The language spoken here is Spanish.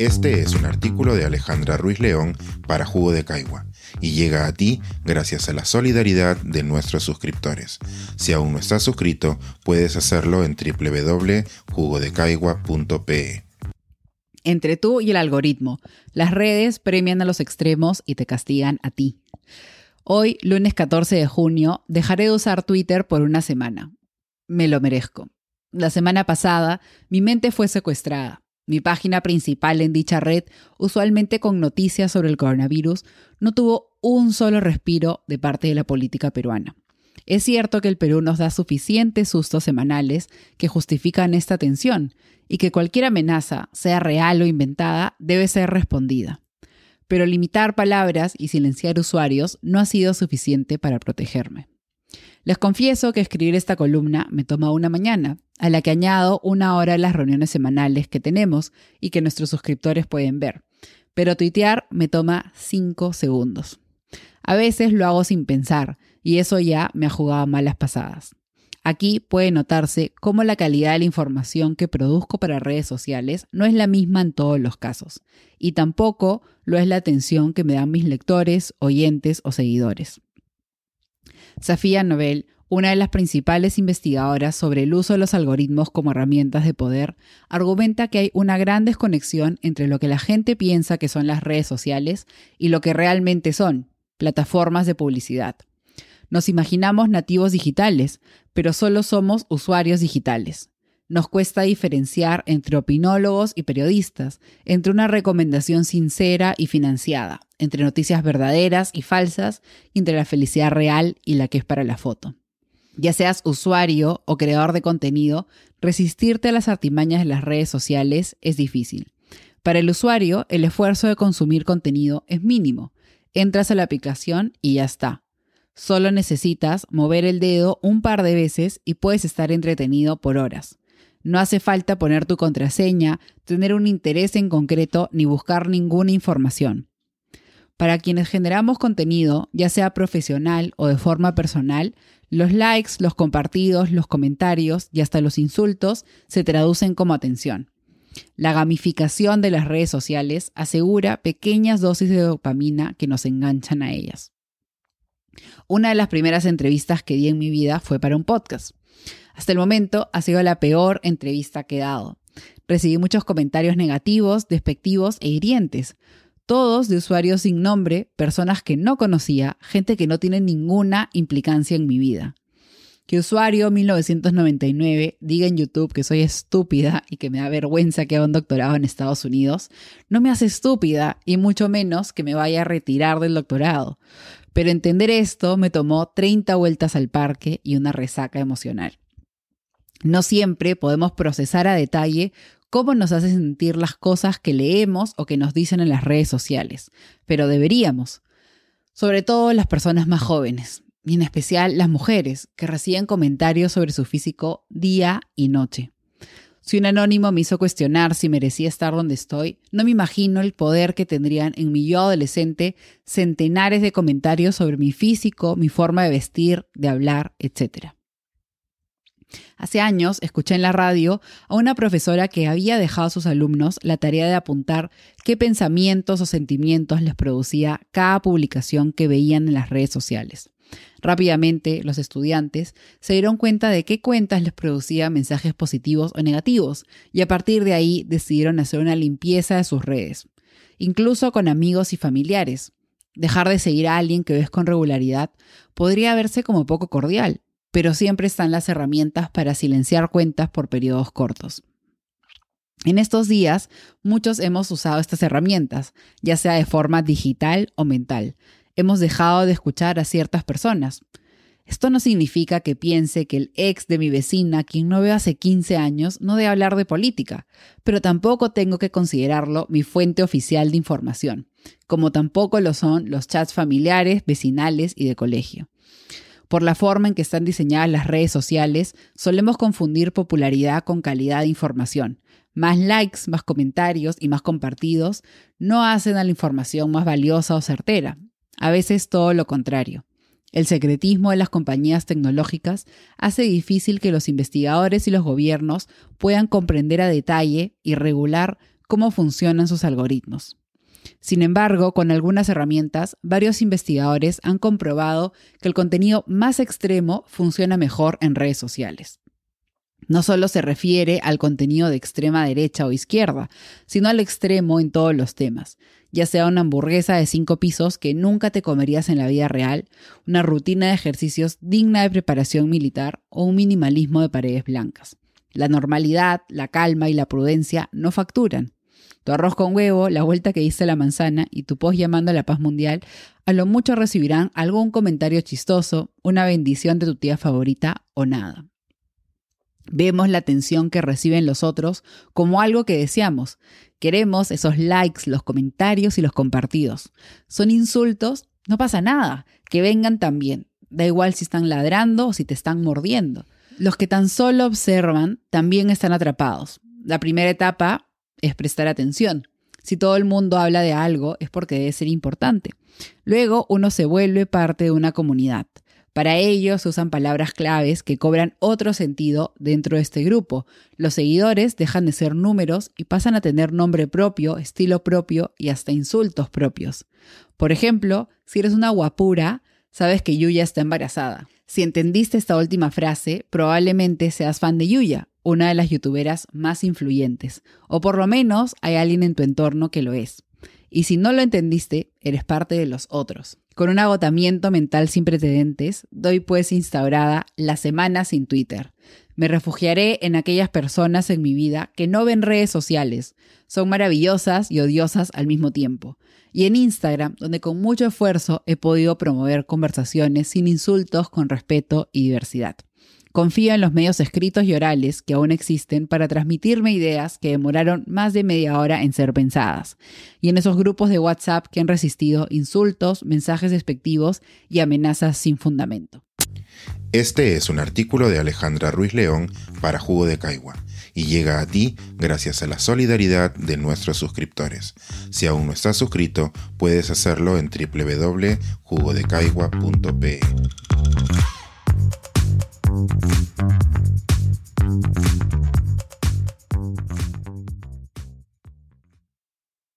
Este es un artículo de Alejandra Ruiz León para Jugo de Caigua y llega a ti gracias a la solidaridad de nuestros suscriptores. Si aún no estás suscrito, puedes hacerlo en www.jugodecaigua.pe. Entre tú y el algoritmo, las redes premian a los extremos y te castigan a ti. Hoy, lunes 14 de junio, dejaré de usar Twitter por una semana. Me lo merezco. La semana pasada, mi mente fue secuestrada. Mi página principal en dicha red, usualmente con noticias sobre el coronavirus, no tuvo un solo respiro de parte de la política peruana. Es cierto que el Perú nos da suficientes sustos semanales que justifican esta tensión y que cualquier amenaza, sea real o inventada, debe ser respondida. Pero limitar palabras y silenciar usuarios no ha sido suficiente para protegerme. Les confieso que escribir esta columna me toma una mañana, a la que añado una hora las reuniones semanales que tenemos y que nuestros suscriptores pueden ver. Pero tuitear me toma cinco segundos. A veces lo hago sin pensar, y eso ya me ha jugado malas pasadas. Aquí puede notarse cómo la calidad de la información que produzco para redes sociales no es la misma en todos los casos, y tampoco lo es la atención que me dan mis lectores, oyentes o seguidores. Safía Nobel, una de las principales investigadoras sobre el uso de los algoritmos como herramientas de poder, argumenta que hay una gran desconexión entre lo que la gente piensa que son las redes sociales y lo que realmente son, plataformas de publicidad. Nos imaginamos nativos digitales, pero solo somos usuarios digitales. Nos cuesta diferenciar entre opinólogos y periodistas, entre una recomendación sincera y financiada, entre noticias verdaderas y falsas, entre la felicidad real y la que es para la foto. Ya seas usuario o creador de contenido, resistirte a las artimañas de las redes sociales es difícil. Para el usuario, el esfuerzo de consumir contenido es mínimo. Entras a la aplicación y ya está. Solo necesitas mover el dedo un par de veces y puedes estar entretenido por horas. No hace falta poner tu contraseña, tener un interés en concreto ni buscar ninguna información. Para quienes generamos contenido, ya sea profesional o de forma personal, los likes, los compartidos, los comentarios y hasta los insultos se traducen como atención. La gamificación de las redes sociales asegura pequeñas dosis de dopamina que nos enganchan a ellas. Una de las primeras entrevistas que di en mi vida fue para un podcast. Hasta el momento ha sido la peor entrevista que he dado. Recibí muchos comentarios negativos, despectivos e hirientes. Todos de usuarios sin nombre, personas que no conocía, gente que no tiene ninguna implicancia en mi vida. Que usuario 1999 diga en YouTube que soy estúpida y que me da vergüenza que haga un doctorado en Estados Unidos, no me hace estúpida y mucho menos que me vaya a retirar del doctorado. Pero entender esto me tomó 30 vueltas al parque y una resaca emocional. No siempre podemos procesar a detalle cómo nos hace sentir las cosas que leemos o que nos dicen en las redes sociales, pero deberíamos. Sobre todo las personas más jóvenes, y en especial las mujeres, que reciben comentarios sobre su físico día y noche. Si un anónimo me hizo cuestionar si merecía estar donde estoy, no me imagino el poder que tendrían en mi yo adolescente centenares de comentarios sobre mi físico, mi forma de vestir, de hablar, etc. Hace años escuché en la radio a una profesora que había dejado a sus alumnos la tarea de apuntar qué pensamientos o sentimientos les producía cada publicación que veían en las redes sociales. Rápidamente, los estudiantes se dieron cuenta de qué cuentas les producía mensajes positivos o negativos, y a partir de ahí decidieron hacer una limpieza de sus redes, incluso con amigos y familiares. Dejar de seguir a alguien que ves con regularidad podría verse como poco cordial, pero siempre están las herramientas para silenciar cuentas por periodos cortos. En estos días, muchos hemos usado estas herramientas, ya sea de forma digital o mental. Hemos dejado de escuchar a ciertas personas. Esto no significa que piense que el ex de mi vecina, quien no veo hace 15 años, no debe hablar de política, pero tampoco tengo que considerarlo mi fuente oficial de información, como tampoco lo son los chats familiares, vecinales y de colegio. Por la forma en que están diseñadas las redes sociales, solemos confundir popularidad con calidad de información. Más likes, más comentarios y más compartidos no hacen a la información más valiosa o certera. A veces todo lo contrario. El secretismo de las compañías tecnológicas hace difícil que los investigadores y los gobiernos puedan comprender a detalle y regular cómo funcionan sus algoritmos. Sin embargo, con algunas herramientas, varios investigadores han comprobado que el contenido más extremo funciona mejor en redes sociales. No solo se refiere al contenido de extrema derecha o izquierda, sino al extremo en todos los temas, ya sea una hamburguesa de cinco pisos que nunca te comerías en la vida real, una rutina de ejercicios digna de preparación militar o un minimalismo de paredes blancas. La normalidad, la calma y la prudencia no facturan. Tu arroz con huevo, la vuelta que diste a la manzana y tu post llamando a la paz mundial, a lo mucho recibirán algún comentario chistoso, una bendición de tu tía favorita o nada. Vemos la atención que reciben los otros como algo que deseamos. Queremos esos likes, los comentarios y los compartidos. Son insultos, no pasa nada, que vengan también. Da igual si están ladrando o si te están mordiendo. Los que tan solo observan también están atrapados. La primera etapa es prestar atención. Si todo el mundo habla de algo es porque debe ser importante. Luego uno se vuelve parte de una comunidad. Para ello se usan palabras claves que cobran otro sentido dentro de este grupo. Los seguidores dejan de ser números y pasan a tener nombre propio, estilo propio y hasta insultos propios. Por ejemplo, si eres una guapura, sabes que Yuya está embarazada. Si entendiste esta última frase, probablemente seas fan de Yuya, una de las youtuberas más influyentes, o por lo menos hay alguien en tu entorno que lo es. Y si no lo entendiste, eres parte de los otros. Con un agotamiento mental sin precedentes, doy pues instaurada la semana sin Twitter. Me refugiaré en aquellas personas en mi vida que no ven redes sociales, son maravillosas y odiosas al mismo tiempo. Y en Instagram, donde con mucho esfuerzo he podido promover conversaciones sin insultos, con respeto y diversidad. Confío en los medios escritos y orales que aún existen para transmitirme ideas que demoraron más de media hora en ser pensadas, y en esos grupos de WhatsApp que han resistido insultos, mensajes despectivos y amenazas sin fundamento. Este es un artículo de Alejandra Ruiz León para Jugo de Caigua y llega a ti gracias a la solidaridad de nuestros suscriptores. Si aún no estás suscrito, puedes hacerlo en www.jugodecaigua.pe.